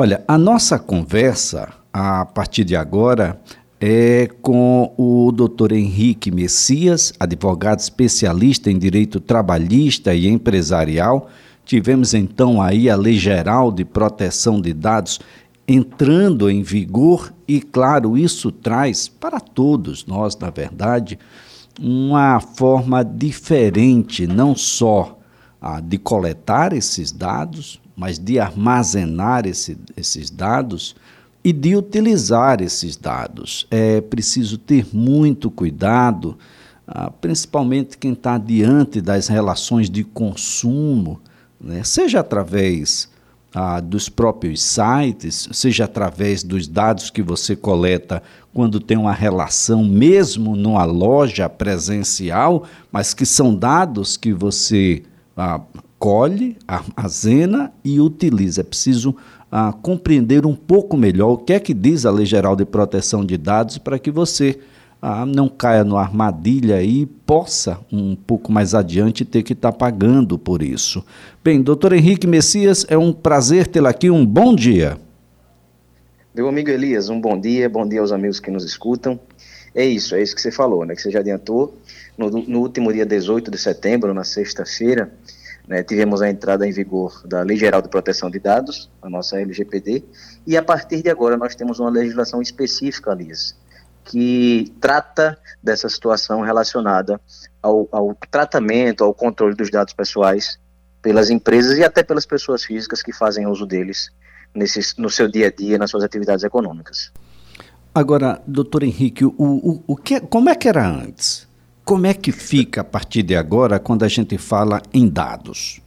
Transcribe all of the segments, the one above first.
Olha, a nossa conversa, a partir de agora, é com o doutor Henrique Messias, advogado especialista em direito trabalhista e empresarial. Tivemos então aí a Lei Geral de Proteção de Dados entrando em vigor e, claro, isso traz para todos nós, na verdade, uma forma diferente, não só de coletar esses dados, mas de armazenar esse, esses dados e de utilizar esses dados. É preciso ter muito cuidado, ah, principalmente quem está diante das relações de consumo, né? seja através ah, dos próprios sites, seja através dos dados que você coleta quando tem uma relação, mesmo numa loja presencial, mas que são dados que você ah, colhe, armazena e utiliza. É preciso ah, compreender um pouco melhor o que é que diz a Lei Geral de Proteção de Dados para que você ah, não caia numa armadilha e possa, um pouco mais adiante, ter que estar tá pagando por isso. Bem, doutor Henrique Messias, é um prazer tê-lo aqui, um bom dia. Meu amigo Elias, um bom dia, bom dia aos amigos que nos escutam. É isso, é isso que você falou, né, que você já adiantou. No, no último dia 18 de setembro, na sexta-feira, né, tivemos a entrada em vigor da Lei Geral de Proteção de Dados, a nossa LGPD, e a partir de agora nós temos uma legislação específica, Elias, que trata dessa situação relacionada ao, ao, tratamento, ao controle dos dados pessoais pelas empresas e até pelas pessoas físicas que fazem uso deles nesse, no seu dia a dia, nas suas atividades econômicas. Agora, doutor Henrique, o, o, o que, como é que era antes? Como é que fica a partir de agora quando a gente fala em dados?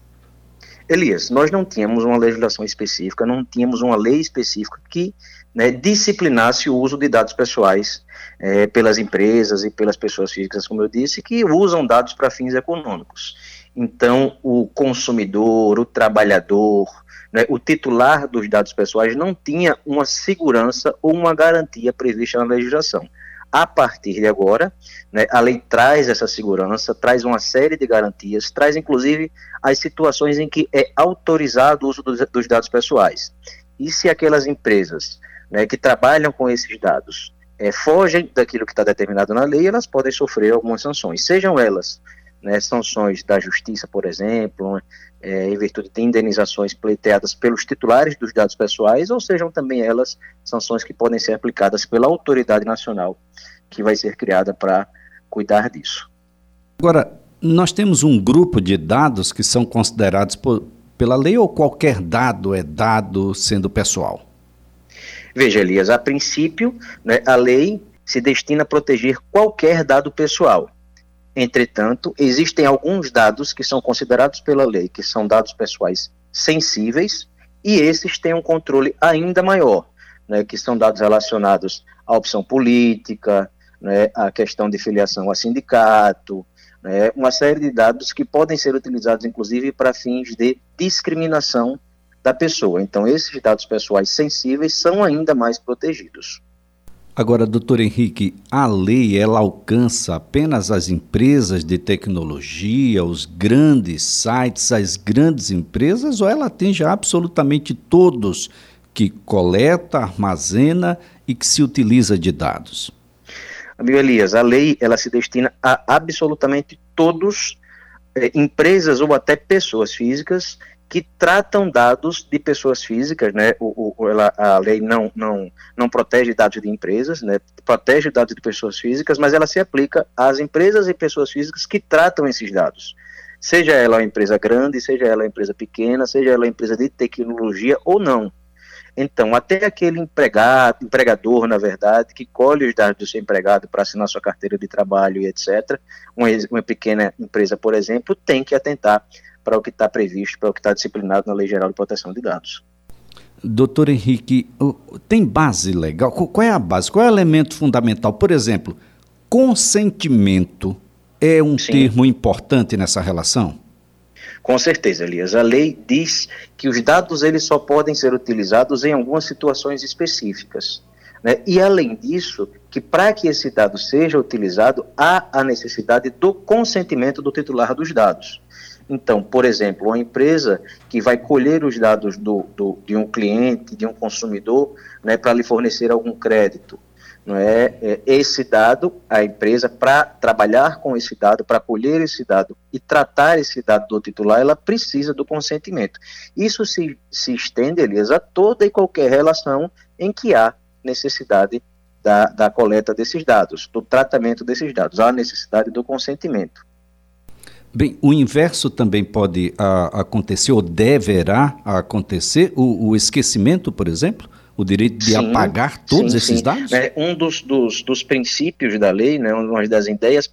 Elias, nós não tínhamos uma legislação específica, não tínhamos uma lei específica que né, disciplinasse o uso de dados pessoais é, pelas empresas e pelas pessoas físicas, como eu disse, que usam dados para fins econômicos. Então, o consumidor, o trabalhador, né, o titular dos dados pessoais não tinha uma segurança ou uma garantia prevista na legislação. A partir de agora, né, a lei traz essa segurança, traz uma série de garantias, traz inclusive as situações em que é autorizado o uso dos, dos dados pessoais. E se aquelas empresas né, que trabalham com esses dados é, fogem daquilo que está determinado na lei, elas podem sofrer algumas sanções, sejam elas né, sanções da justiça, por exemplo, é, em virtude de indenizações pleiteadas pelos titulares dos dados pessoais, ou sejam também elas sanções que podem ser aplicadas pela autoridade nacional que vai ser criada para cuidar disso. Agora, nós temos um grupo de dados que são considerados por, pela lei ou qualquer dado é dado sendo pessoal? Veja, Elias, a princípio, né, a lei se destina a proteger qualquer dado pessoal. Entretanto, existem alguns dados que são considerados pela lei, que são dados pessoais sensíveis, e esses têm um controle ainda maior, né, que são dados relacionados à opção política, né, à questão de filiação a sindicato, né, uma série de dados que podem ser utilizados, inclusive, para fins de discriminação da pessoa. Então, esses dados pessoais sensíveis são ainda mais protegidos. Agora, doutor Henrique, a lei ela alcança apenas as empresas de tecnologia, os grandes sites, as grandes empresas, ou ela atinge absolutamente todos que coleta, armazena e que se utiliza de dados? Amigo Elias, a lei ela se destina a absolutamente todos, eh, empresas ou até pessoas físicas que tratam dados de pessoas físicas, né? O, o, ela, a lei não, não, não protege dados de empresas, né? Protege dados de pessoas físicas, mas ela se aplica às empresas e pessoas físicas que tratam esses dados. Seja ela uma empresa grande, seja ela uma empresa pequena, seja ela uma empresa de tecnologia ou não. Então, até aquele empregado, empregador, na verdade, que colhe os dados do seu empregado para assinar sua carteira de trabalho e etc., uma, uma pequena empresa, por exemplo, tem que atentar para o que está previsto, para o que está disciplinado na Lei Geral de Proteção de Dados. Doutor Henrique, tem base legal? Qual é a base? Qual é o elemento fundamental? Por exemplo, consentimento é um Sim. termo importante nessa relação? Com certeza, Elias. A lei diz que os dados eles só podem ser utilizados em algumas situações específicas. Né? E, além disso, que para que esse dado seja utilizado, há a necessidade do consentimento do titular dos dados. Então, por exemplo, uma empresa que vai colher os dados do, do de um cliente, de um consumidor, né, para lhe fornecer algum crédito, não é, é esse dado, a empresa, para trabalhar com esse dado, para colher esse dado e tratar esse dado do titular, ela precisa do consentimento. Isso se, se estende, Elias, a toda e qualquer relação em que há necessidade da, da coleta desses dados, do tratamento desses dados, há necessidade do consentimento. Bem, o inverso também pode a, acontecer, ou deverá acontecer, o, o esquecimento, por exemplo? o direito de sim, apagar todos sim, esses sim. dados? É, um dos, dos, dos, princípios da lei, né, uma das ideias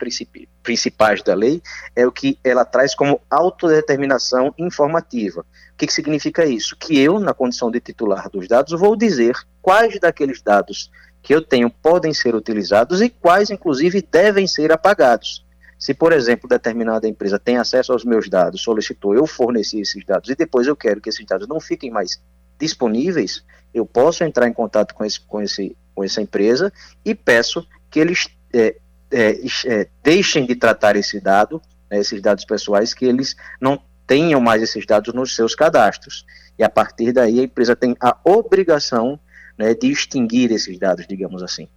principais da lei, é o que ela traz como autodeterminação informativa. O que, que significa isso? Que eu, na condição de titular dos dados, vou dizer quais daqueles dados que eu tenho podem ser utilizados e quais, inclusive, devem ser apagados. Se, por exemplo, determinada empresa tem acesso aos meus dados, solicitou, eu forneci esses dados e depois eu quero que esses dados não fiquem mais disponíveis, eu posso entrar em contato com, esse, com, esse, com essa empresa e peço que eles é, é, é, deixem de tratar esse dado, né, esses dados pessoais, que eles não tenham mais esses dados nos seus cadastros. E a partir daí a empresa tem a obrigação né, de extinguir esses dados, digamos assim.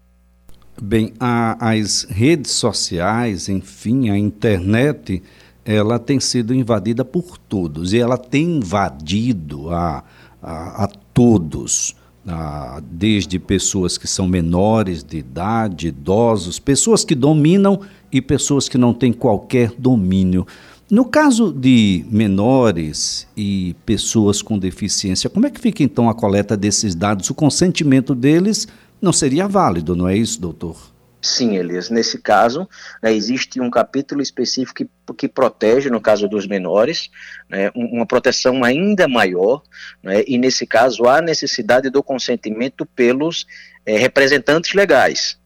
Bem, a, as redes sociais, enfim, a internet, ela tem sido invadida por todos e ela tem invadido a, a, a todos, a, desde pessoas que são menores de idade, idosos, pessoas que dominam e pessoas que não têm qualquer domínio. No caso de menores e pessoas com deficiência, como é que fica então a coleta desses dados? O consentimento deles não seria válido, não é isso, doutor? Sim, Elias. Nesse caso, né, existe um capítulo específico que, que, protege, no caso dos menores, né, uma proteção ainda maior, né, e nesse caso há necessidade do consentimento pelos é, representantes legais.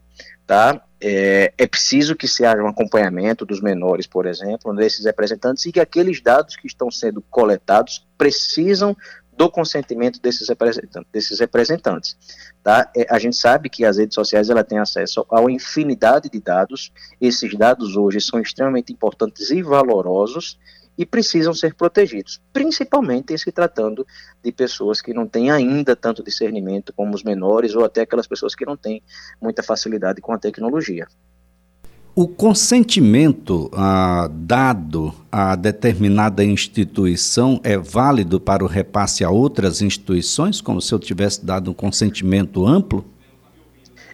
Tá? É, é, preciso que se haja um acompanhamento dos menores, por exemplo, desses representantes, e que aqueles dados que estão sendo coletados precisam do consentimento desses representantes. Desses representantes tá? É, a gente sabe que as redes sociais ela têm acesso a uma infinidade de dados. Esses dados hoje são extremamente importantes e valorosos e precisam ser protegidos, principalmente em se tratando de pessoas que não têm ainda tanto discernimento como os menores ou até aquelas pessoas que não têm muita facilidade com a tecnologia. O consentimento ah, dado a determinada instituição é válido para o repasse a outras instituições, como se eu tivesse dado um consentimento amplo?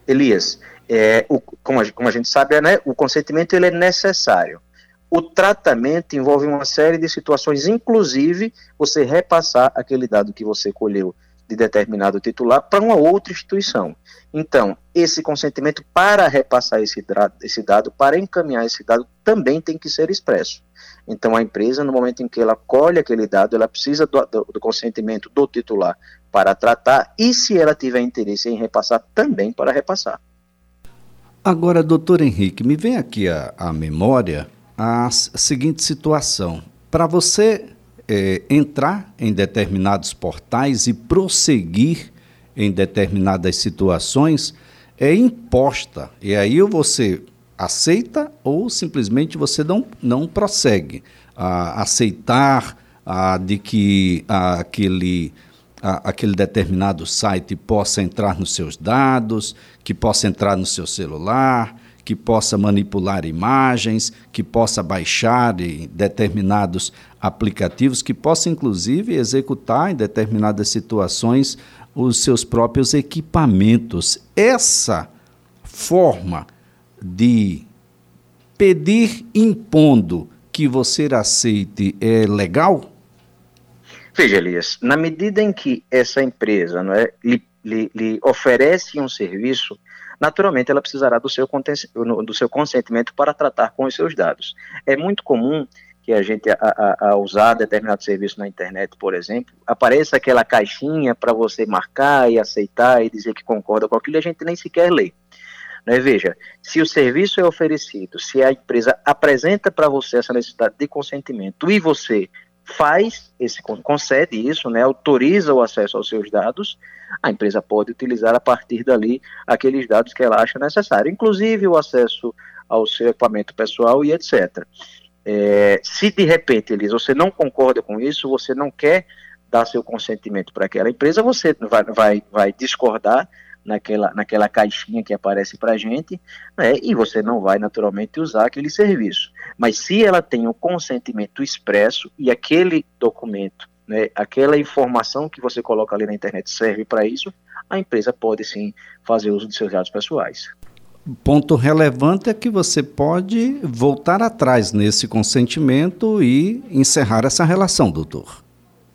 Elias, é, o, como, a, como, a, gente sabe, né, o consentimento ele é necessário. O tratamento envolve uma série de situações, inclusive você repassar aquele dado que você colheu de determinado titular para uma outra instituição. Então, esse consentimento para repassar esse, esse dado, para encaminhar esse dado, também tem que ser expresso. Então, a empresa, no momento em que ela colhe aquele dado, ela precisa do, do, do consentimento do titular para tratar e, se ela tiver interesse em repassar, também para repassar. Agora, doutor Henrique, me vem aqui a, a memória a seguinte situação. Para você é, entrar em determinados portais e prosseguir em determinadas situações é imposta. E aí você aceita ou simplesmente você não, não prossegue. a aceitar a, de que a, aquele, aquele determinado site possa entrar nos seus dados, que possa entrar no seu celular, que possa manipular imagens, que possa baixar determinados aplicativos, que possa inclusive executar em determinadas situações os seus próprios equipamentos. Essa forma de pedir impondo que você aceite é legal? Veja, Elias, na medida em que essa empresa não é, lhe, lhe, lhe oferece um serviço, naturalmente ela precisará do seu, do seu consentimento para tratar com os seus dados. É muito comum que a gente, a, a, a, usar determinado serviço na internet, por exemplo, apareça aquela caixinha para você marcar e aceitar e dizer que concorda com aquilo, a gente nem sequer lê. Né? Veja, se o serviço é oferecido, se a empresa apresenta para você essa necessidade de consentimento e você faz esse concede isso, né, autoriza o acesso aos seus dados, a empresa pode utilizar a partir dali aqueles dados que ela acha necessário, inclusive o acesso ao seu equipamento pessoal e etc. É, se de repente, Elis, você não concorda com isso, você não quer dar seu consentimento para aquela empresa, você vai, vai, vai discordar naquela, naquela caixinha que aparece para a gente, né, e você não vai naturalmente usar aquele serviço. Mas se ela tem o consentimento expresso e aquele documento, né, aquela informação que você coloca ali na internet serve para isso, a empresa pode sim fazer uso de seus dados pessoais. Ponto relevante é que você pode voltar atrás nesse consentimento e encerrar essa relação, doutor.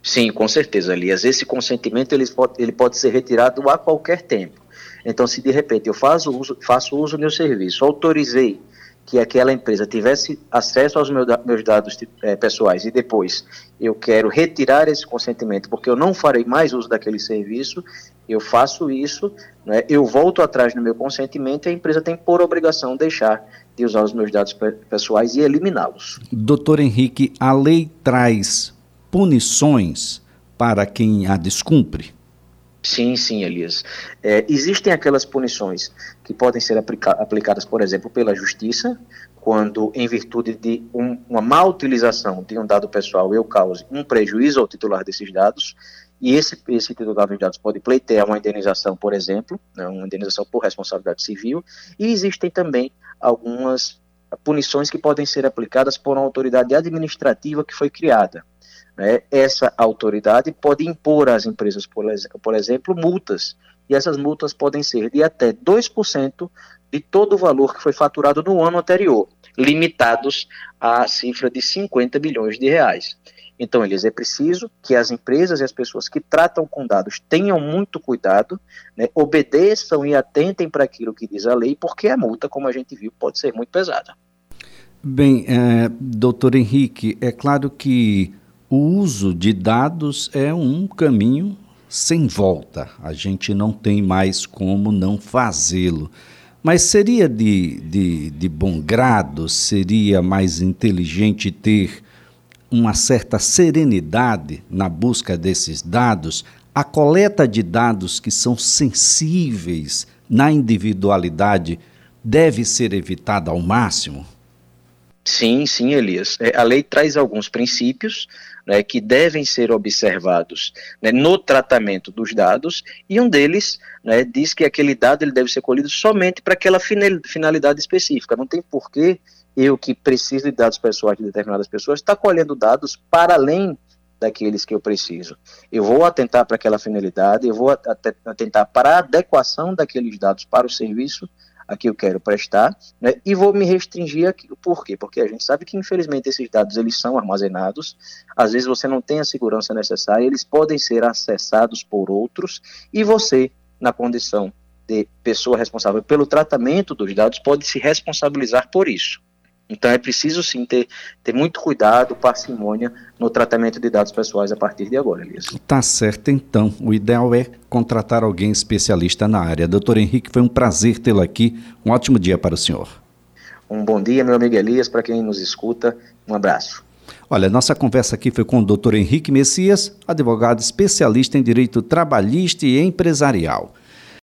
Sim, com certeza, Elias. Esse consentimento ele pode, ele pode ser retirado a qualquer tempo. Então, se de repente eu faço uso, faço uso do meu serviço, autorizei que aquela empresa tivesse acesso aos meus, dados é, pessoais e depois eu quero retirar esse consentimento porque eu não farei mais uso daquele serviço, eu faço isso, né, eu volto atrás no meu consentimento e a empresa tem por obrigação deixar de usar os meus dados pessoais e eliminá-los. Doutor Henrique, a lei traz punições para quem a descumpre? Sim, sim, Elias. É, existem aquelas punições que podem ser aplica aplicadas, por exemplo, pela justiça, quando, em virtude de um, uma má utilização de um dado pessoal, eu cause um prejuízo ao titular desses dados, e esse, esse titular dos dados pode pleitear uma indenização, por exemplo, né, uma indenização por responsabilidade civil, e existem também algumas punições que podem ser aplicadas por uma autoridade administrativa que foi criada. Né, essa autoridade pode impor às empresas, por, por exemplo, multas, e essas multas podem ser de até 2% de todo o valor que foi faturado no ano anterior, limitados à cifra de 50 bilhões de reais. Então, eles é preciso que as empresas e as pessoas que tratam com dados tenham muito cuidado, né, obedeçam e atentem para aquilo que diz a lei, porque a multa, como a gente viu, pode ser muito pesada. Bem, é, doutor Henrique, é claro que o uso de dados é um caminho sem volta. A gente não tem mais como não fazê-lo. Mas seria de, de, de bom grado, seria mais inteligente ter uma certa serenidade na busca desses dados, a coleta de dados que são sensíveis na individualidade deve ser evitada ao máximo? Sim, sim, Elias. É, a lei traz alguns princípios né, que devem ser observados né, no tratamento dos dados, e um deles né, diz que aquele dado ele deve ser colhido somente para aquela finalidade específica. Não tem porquê eu, que preciso de dados pessoais de determinadas pessoas, estar tá colhendo dados para além daqueles que eu preciso. Eu vou atentar para aquela finalidade, eu vou atentar para a adequação daqueles dados para o serviço a que eu quero prestar, né, e vou me restringir aqui. Por quê? Porque a gente sabe que, infelizmente, esses dados eles são armazenados, às vezes você não tem a segurança necessária, eles podem ser acessados por outros, e você, na condição de pessoa responsável pelo tratamento dos dados, pode se responsabilizar por isso. Então é preciso sim ter, ter muito cuidado, parcimônia no tratamento de dados pessoais a partir de agora, Elias. Tá certo, então. O ideal é contratar alguém especialista na área. Doutor Henrique, foi um prazer tê-lo aqui. Um ótimo dia para o senhor. Um bom dia, meu amigo Elias, para quem nos escuta. Um abraço. Olha, nossa conversa aqui foi com o doutor Henrique Messias, advogado especialista em direito trabalhista e empresarial.